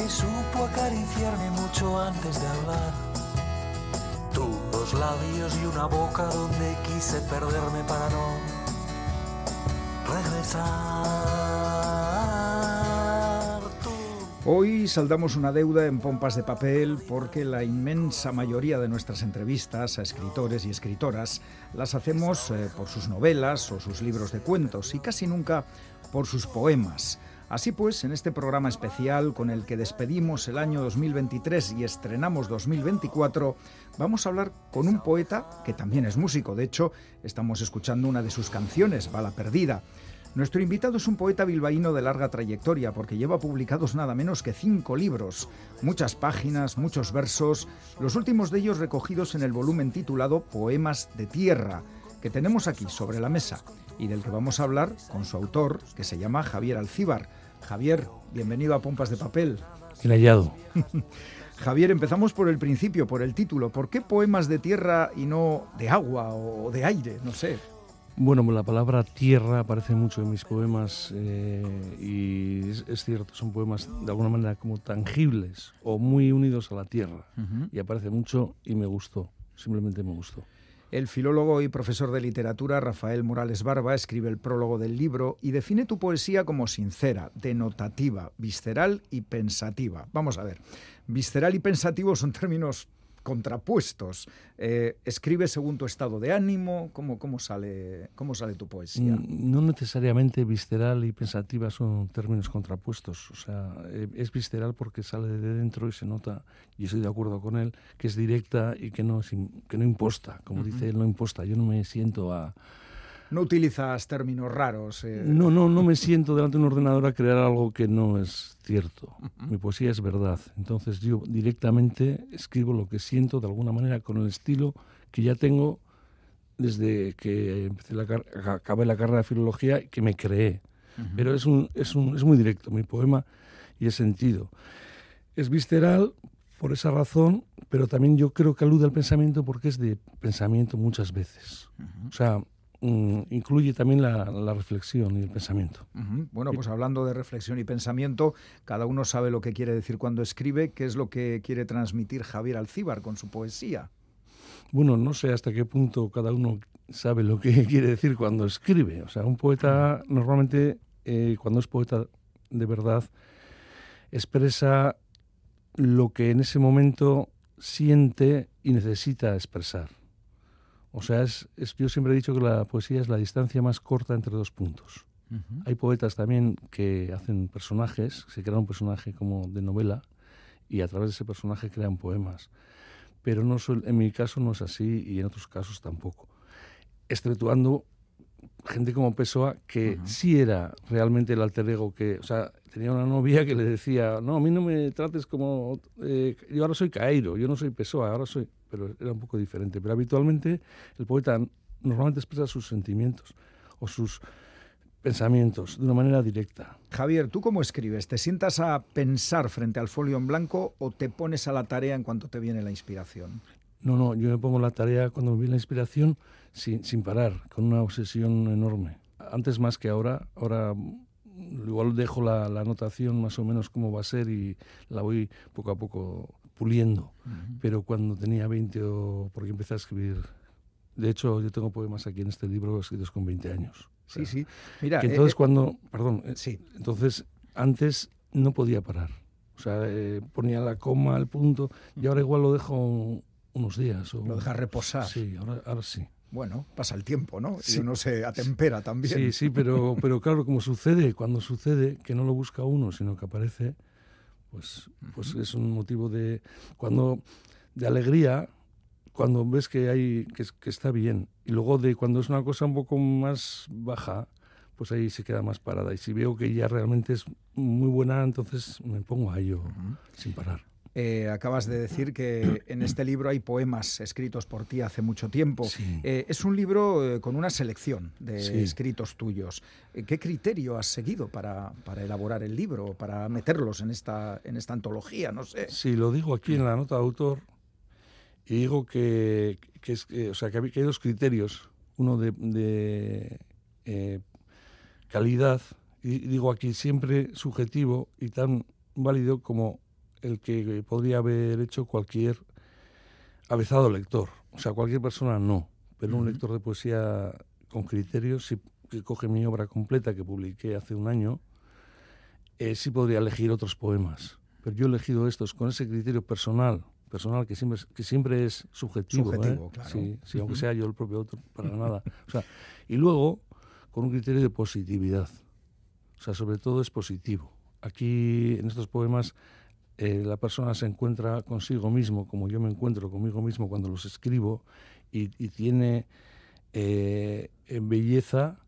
que supo acariciarme mucho antes de hablar. Tú, dos labios y una boca donde quise perderme para no regresar. Hoy saldamos una deuda en pompas de papel porque la inmensa mayoría de nuestras entrevistas a escritores y escritoras las hacemos eh, por sus novelas o sus libros de cuentos y casi nunca por sus poemas. Así pues, en este programa especial con el que despedimos el año 2023 y estrenamos 2024, vamos a hablar con un poeta que también es músico. De hecho, estamos escuchando una de sus canciones, Bala Perdida. Nuestro invitado es un poeta bilbaíno de larga trayectoria porque lleva publicados nada menos que cinco libros, muchas páginas, muchos versos, los últimos de ellos recogidos en el volumen titulado Poemas de Tierra, que tenemos aquí sobre la mesa y del que vamos a hablar con su autor, que se llama Javier Alcíbar. Javier, bienvenido a Pompas de Papel. El hallado. Javier, empezamos por el principio, por el título. ¿Por qué poemas de tierra y no de agua o de aire? No sé. Bueno, la palabra tierra aparece mucho en mis poemas eh, y es, es, cierto, son poemas de alguna manera como tangibles o muy unidos a la tierra. Uh -huh. Y aparece mucho y me gustó, simplemente me gustó. El filólogo y profesor de literatura Rafael Morales Barba escribe el prólogo del libro y define tu poesía como sincera, denotativa, visceral y pensativa. Vamos a ver, visceral y pensativo son términos contrapuestos. Eh, ¿Escribe según tu estado de ánimo? ¿Cómo, cómo, sale, ¿Cómo sale tu poesía? No necesariamente visceral y pensativa son términos contrapuestos. O sea, eh, es visceral porque sale de dentro y se nota, y estoy de acuerdo con él, que es directa y que no, que no imposta. Como uh -huh. dice él, no imposta. Yo no me siento a... No utilizas términos raros. Eh. No, no, no me siento delante de un ordenador a crear algo que no es cierto. Uh -huh. Mi poesía es verdad. Entonces yo directamente escribo lo que siento de alguna manera con el estilo que ya tengo desde que empecé la acabé la carrera de filología y que me creé. Uh -huh. Pero es, un, es, un, es muy directo mi poema y es sentido. Es visceral por esa razón, pero también yo creo que alude al pensamiento porque es de pensamiento muchas veces. Uh -huh. O sea, incluye también la, la, reflexión y el pensamiento. Uh -huh. Bueno, pues hablando de reflexión y pensamiento, cada uno sabe lo que quiere decir cuando escribe, qué es lo que quiere transmitir Javier Alcíbar con su poesía. Bueno, no sé hasta qué punto cada uno sabe lo que quiere decir cuando escribe. O sea, un poeta normalmente, eh, cuando es poeta de verdad, expresa lo que en ese momento siente y necesita expresar. O sea, es, es, yo siempre he dicho que la poesía es la distancia más corta entre dos puntos. Uh -huh. Hay poetas también que hacen personajes, se crea un personaje como de novela y a través de ese personaje crean poemas. Pero no en mi caso no es así y en otros casos tampoco. Exceptuando gente como Pessoa que uh -huh. sí era realmente el alter ego que, o sea, tenía una novia que le decía, no, a mí no me trates como, eh, yo ahora soy Cairo, yo no soy Pessoa, ahora soy, pero era un poco diferente. Pero habitualmente el poeta normalmente expresa sus sentimientos o sus pensamientos de una manera directa. Javier, ¿tú cómo escribes? ¿Te sientas a pensar frente al folio en blanco o te pones a la tarea en cuanto te viene la inspiración? No, no, yo me pongo la tarea cuando me viene la inspiración sin, sin parar, con una obsesión enorme. Antes más que ahora, ahora igual dejo la, la anotación más o menos como va a ser y la voy poco a poco puliendo. Uh -huh. Pero cuando tenía 20 o porque empecé a escribir, de hecho yo tengo poemas aquí en este libro escritos con 20 años. O sea, sí, sí. Mira, que entonces eh, cuando, perdón, eh, sí. entonces antes no podía parar. O sea, eh, ponía la coma, el punto, y ahora igual lo dejo unos días. O, lo deja reposar. Sí, ahora, ahora sí. Bueno, pasa el tiempo, ¿no? Sí. Y uno se atempera también. Sí, sí, pero, pero claro, como sucede, cuando sucede, que no lo busca uno, sino que aparece, pues, pues es un motivo de, cuando, de alegría, cuando ves que, hay, que, que está bien. Y luego de cuando es una cosa un poco más baja, pues ahí se queda más parada. Y si veo que ya realmente es muy buena, entonces me pongo a ello uh -huh. sin parar. Eh, acabas de decir que en este libro hay poemas escritos por ti hace mucho tiempo. Sí. Eh, es un libro eh, con una selección de sí. escritos tuyos. ¿Qué criterio has seguido para, para, elaborar el libro, para meterlos en esta, en esta antología? No sé. Sí, lo digo aquí en la nota de autor y digo que, que, es, o sea, que hay dos criterios. uno de, eh, calidad, y digo aquí siempre subjetivo y tan válido como el que podría haber hecho cualquier avezado lector. O sea, cualquier persona no, pero un lector de poesía con criterios, si, que coge mi obra completa que publiqué hace un año, eh, sí podría elegir otros poemas. Pero yo he elegido estos con ese criterio personal, personal que siempre, que siempre es subjetivo. ¿eh? sí, sí, aunque sea yo el propio autor, para nada. O sea, y luego, con un criterio de positividad. O sea, sobre todo es positivo. Aquí, en estos poemas, eh, la persona se encuentra consigo mismo, como yo me encuentro conmigo mismo cuando los escribo, y, tiene eh, belleza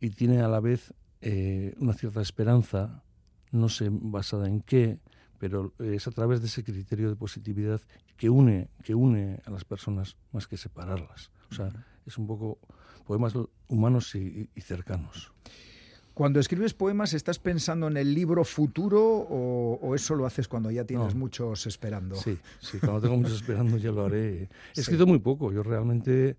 y tiene a la vez eh, una cierta esperanza, no sé basada en qué, pero es a través de ese criterio de positividad que une, que une a las personas más que separarlas. O sea, es un poco poemas humanos y, cercanos. Cuando escribes poemas, ¿estás pensando en el libro futuro o, eso lo haces cuando ya tienes muchos esperando? Sí, sí, cuando tengo muchos esperando ya lo haré. He escrito muy poco, yo realmente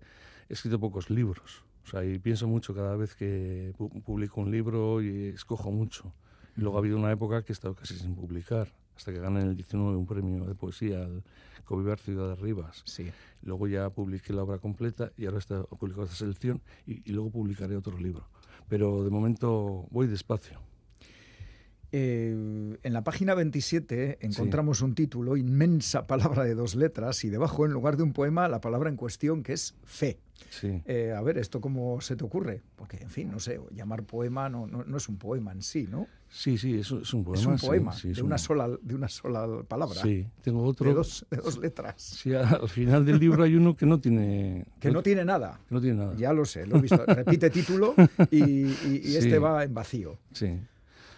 he escrito pocos libros. O sea, y pienso mucho cada vez que publico un libro y escojo mucho. Y luego ha habido una época que he estado casi sin publicar hasta que gané en el 19 un premio de poesía al Covivar Ciudad de Rivas. Sí. Luego ya publiqué la obra completa y ahora está publicado esta selección y, y luego publicaré otro libro. Pero de momento voy despacio. Eh, en la página 27 encontramos un título, inmensa palabra de dos letras, y debajo, en lugar de un poema, la palabra en cuestión, que es fe. Sí. Eh, a ver, ¿esto cómo se te ocurre? Porque, en fin, no sé, llamar poema no, no, es un poema en sí, ¿no? Sí, sí, es, es un poema. Es un poema, de, una sola, de una sola palabra. Sí, tengo otro. De dos, de dos letras. Sí, al final del libro hay uno que no tiene... Que no, tiene nada. no tiene nada. Ya lo sé, lo he visto. Repite título y, este va en vacío. Sí.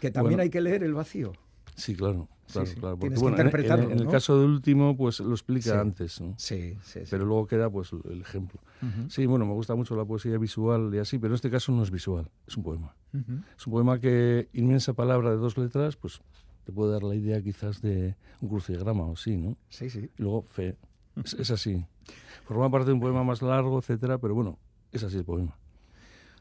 Que también hay que leer el vacío. Sí, claro. Claro, claro. Tienes que interpretarlo, en, el caso del último, pues lo explica antes, ¿no? Sí, sí, Pero luego queda pues el ejemplo. Sí, bueno, me gusta mucho la poesía visual y así, pero en este caso no es visual, es un poema. Es un poema que, inmensa palabra de dos letras, pues te puede dar la idea quizás de un crucigrama o sí, ¿no? Sí, sí. Y luego fe. Es, es así. Forma parte de un poema más largo, etcétera, pero bueno, es así el poema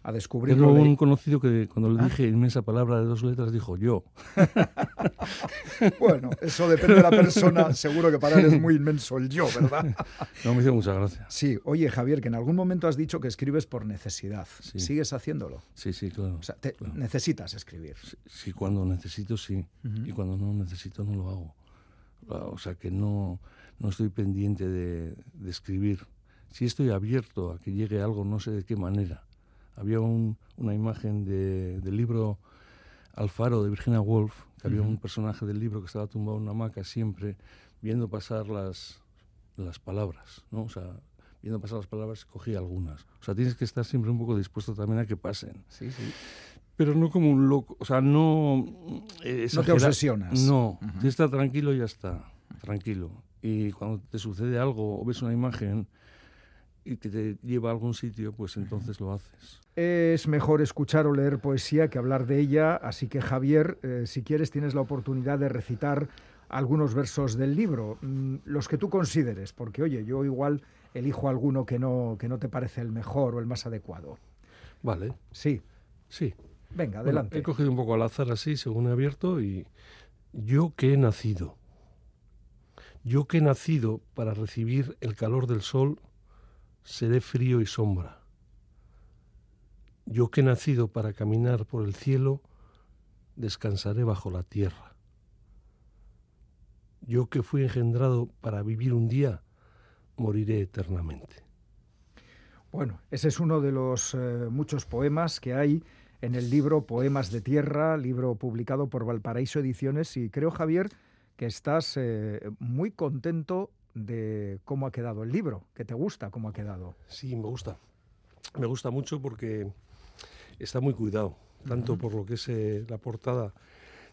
a descubrir. Tengo un conocido que cuando le ¿Ah? dije inmensa palabra de dos letras dijo yo. bueno, eso depende de la persona. Seguro que para él es muy inmenso el yo, ¿verdad? no, me hizo mucha gracia. Sí, oye Javier, que en algún momento has dicho que escribes por necesidad. ¿Sigues haciéndolo? Sí, sí, claro. O sea, necesitas escribir. Sí, cuando necesito sí. Y cuando no necesito no lo hago. O sea, que no, no estoy pendiente de, de escribir. Si estoy abierto a que llegue algo, no sé de qué manera había una imagen del libro Alfaro de Virginia Woolf, que había un personaje del libro que estaba tumbado en una hamaca siempre viendo pasar las, las palabras, ¿no? O sea, viendo pasar las palabras, cogía algunas. O sea, tienes que estar siempre un poco dispuesto también a que pasen. Sí, sí. Pero no como un loco, o sea, no... Eh, no te obsesionas. No, uh estar tranquilo y ya está, tranquilo. Y cuando te sucede algo o ves una imagen y que te lleva a algún sitio, pues entonces lo haces. Es mejor escuchar o leer poesía que hablar de ella, así que Javier, eh, si quieres tienes la oportunidad de recitar algunos versos del libro, mm, los que tú consideres, porque oye, yo igual elijo alguno que no, que no te parece el mejor o el más adecuado. Vale. Sí. Sí. Venga, adelante. he cogido un poco al azar así, según he abierto, y yo que he nacido. Yo que he nacido para recibir el calor del sol, seré frío y sombra yo que he nacido para caminar por el cielo, descansaré bajo la tierra. Yo que fui engendrado para vivir un día, moriré eternamente. Bueno, ese es uno de los eh, muchos poemas que hay en el libro Poemas de Tierra, libro publicado por Valparaíso Ediciones, y creo, Javier, que estás eh, muy contento de cómo ha quedado el libro, que te gusta cómo ha quedado. Sí, me gusta. Me gusta mucho porque está muy cuidado, tanto por lo que es eh, la portada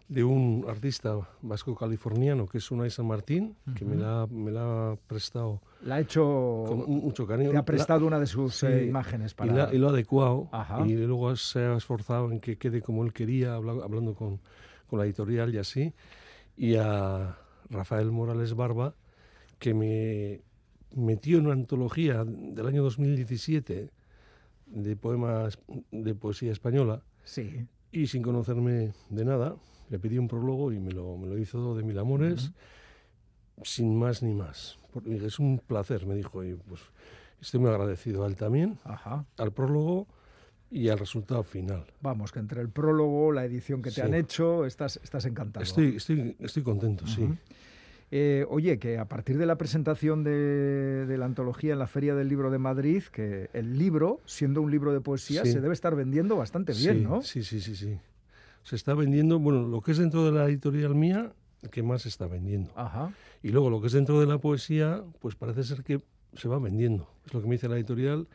de un artista vasco-californiano que es Unai San Martín, que me la, me la, ha prestado. La ha hecho. Con mucho cariño. Te ha prestado una de sus eh, imágenes para. Y, lo ha adecuado. Y luego se ha esforzado en que quede como él quería, hablando con, con la editorial y así. Y a Rafael Morales Barba, que me metió en una antología del año 2017 de poemas de poesía española. Sí. Y sin conocerme de nada, le pedí un prólogo y me lo, me lo hizo de mil amores, sin más ni más. Porque es un placer, me dijo, y pues estoy muy agradecido a él también, Ajá. al prólogo y al resultado final. Vamos, que entre el prólogo, la edición que te Sí. han hecho, estás, estás encantado. Estoy, estoy, estoy contento, sí. Eh, oye, que a partir de la presentación de, de la antología en la Feria del Libro de Madrid, que el libro, siendo un libro de poesía, Sí. se debe estar vendiendo bastante bien, sí, ¿no? Sí, sí, sí, sí. Se está vendiendo, bueno, lo que es dentro de la editorial mía, que más se está vendiendo. Ajá. Y luego lo que es dentro de la poesía, pues parece ser que se va vendiendo. Es lo que me dice la editorial.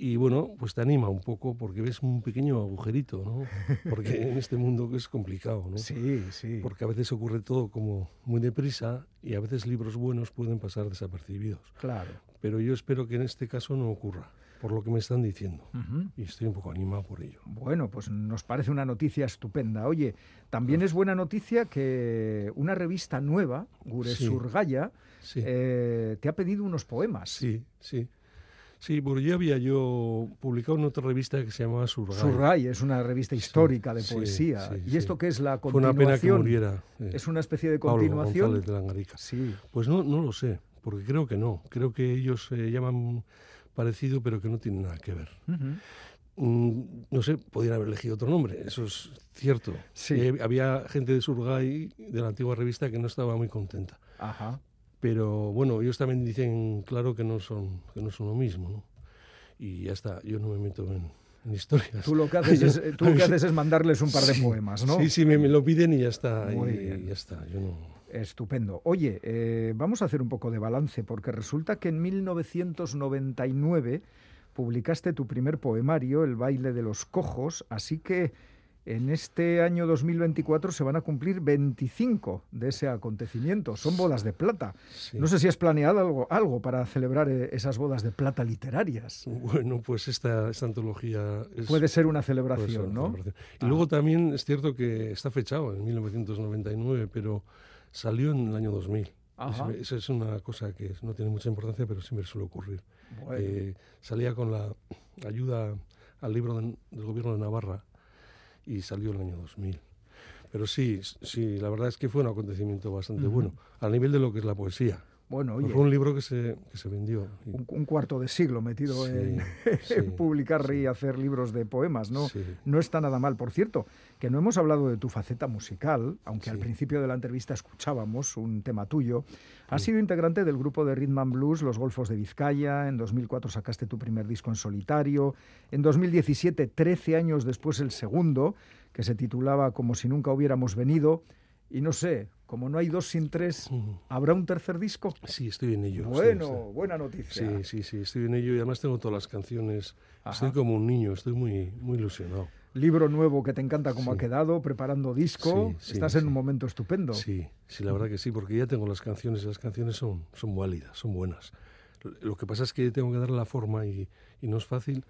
Y bueno, pues te anima un poco porque ves un pequeño agujerito, ¿no? Porque en este mundo es complicado, ¿no? Sí, sí. Porque a veces ocurre todo como muy deprisa y a veces libros buenos pueden pasar desapercibidos. Claro. Pero yo espero que en este caso no ocurra, por lo que me están diciendo. Y estoy un poco animado por ello. Bueno, pues nos parece una noticia estupenda. Oye, también es buena noticia que una revista nueva, Gure Sí. Surgaya, Sí. eh, te ha pedido unos poemas. Sí, sí. Sí, porque ya había yo publicado en otra revista que se llamaba Surgay. Surgay es una revista histórica de sí, poesía. sí, ¿Y esto qué es la Fue una continuación? pena que muriera. eh, ¿Es una especie de Pablo continuación? González de Langarica. Sí. Pues no, no lo sé, porque creo que no. Creo que ellos se llaman parecido, pero que no tienen nada que ver. Mm, no sé, podrían haber elegido otro nombre, eso es cierto. Sí. Eh, había gente de Surgay, de la antigua revista, que no estaba muy contenta. Ajá. Pero bueno, ellos también dicen, claro, que no son, que no son lo mismo, ¿no? Y ya está, yo no me meto en, en historias. Tú lo que haces, es, eh, tú lo que haces es mandarles un par de Sí, poemas, ¿no? Sí, sí, me, me lo piden y ya está. Muy y, bien. ya está, yo no... Estupendo. Oye, eh, vamos a hacer un poco de balance, porque resulta que en 1999 publicaste tu primer poemario, El baile de los cojos, así que en este año 2024 se van a cumplir 25 de ese acontecimiento. Son bodas de plata. sí. No sé si has planeado algo, algo para celebrar eh, esas bodas de plata literarias. Bueno, pues esta, esta antología es... Puede ser una ser celebración, una ¿no? celebración. Y Ah. luego también es cierto que está fechado en 1999, pero salió en el año 2000. Ajá. Es- Eso es una cosa que no tiene mucha importancia, pero siempre suele ocurrir. Bueno, Eh, salía con la ayuda al libro de- del gobierno de Navarra y salió en el año 2000. Pero sí, sí, la verdad es que fue un acontecimiento bastante bueno, al nivel de lo que es la poesía. Bueno, oye, Fue un libro que se, que se vendió. un, un cuarto de siglo metido Sí, en, sí, en publicar sí. y hacer libros de poemas, ¿no? No está nada mal. Por cierto, que no hemos hablado de tu faceta musical, aunque al principio de la entrevista escuchábamos un tema tuyo. Has sido integrante del grupo de Rhythm and Blues Los Golfos de Vizcaya. En 2004 sacaste tu primer disco en solitario. En 2017, 13 años después, el segundo, que se titulaba Como si nunca hubiéramos venido. Y no sé, como no hay dos sin tres. ¿habrá un tercer disco? Sí, estoy en ello. Bueno, sí. buena noticia. Sí, sí, sí, estoy en ello y además tengo todas las canciones. Ajá. Estoy como un niño, estoy muy, muy ilusionado. Libro nuevo que te encanta cómo Sí. ha quedado, preparando disco. Sí, Estás en un momento estupendo. Sí, sí, la verdad que sí, porque ya tengo las canciones y las canciones son, son válidas, son buenas. Lo que pasa es que tengo que darle la forma y, y no es fácil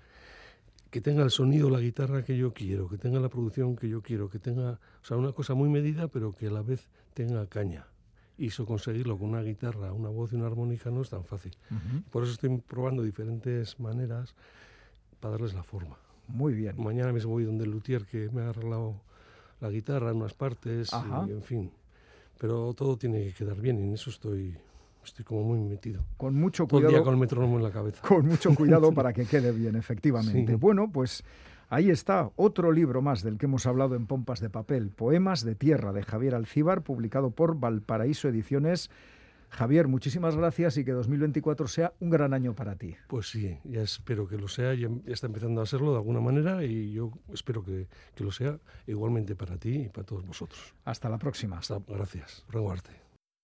que tenga el sonido, la guitarra que yo quiero, que tenga la producción que yo quiero, que tenga, o sea, una cosa muy medida, pero que a la vez tenga caña. Y eso conseguirlo con una guitarra, una voz y una armónica no es tan fácil. Por eso estoy probando diferentes maneras para darles la forma. Muy bien. Mañana mismo voy donde el luthier que me ha arreglado la guitarra en unas partes y en fin. Pero todo tiene que quedar bien y en eso estoy, estoy como muy metido. Con mucho Todo el día cuidado. con el metrónomo en la cabeza. con mucho cuidado para que quede bien, efectivamente. Sí. Bueno, pues ahí está otro libro más del que hemos hablado en Pompas de Papel, Poemas de Tierra, de Javier Alcíbar, publicado por Valparaíso Ediciones. Javier, muchísimas gracias y que 2024 sea un gran año para ti. Pues sí, ya espero que lo sea, ya, está empezando a serlo de alguna manera y yo espero que, que lo sea igualmente para ti y para todos vosotros. Hasta la próxima. Hasta, gracias, Rengo Arte.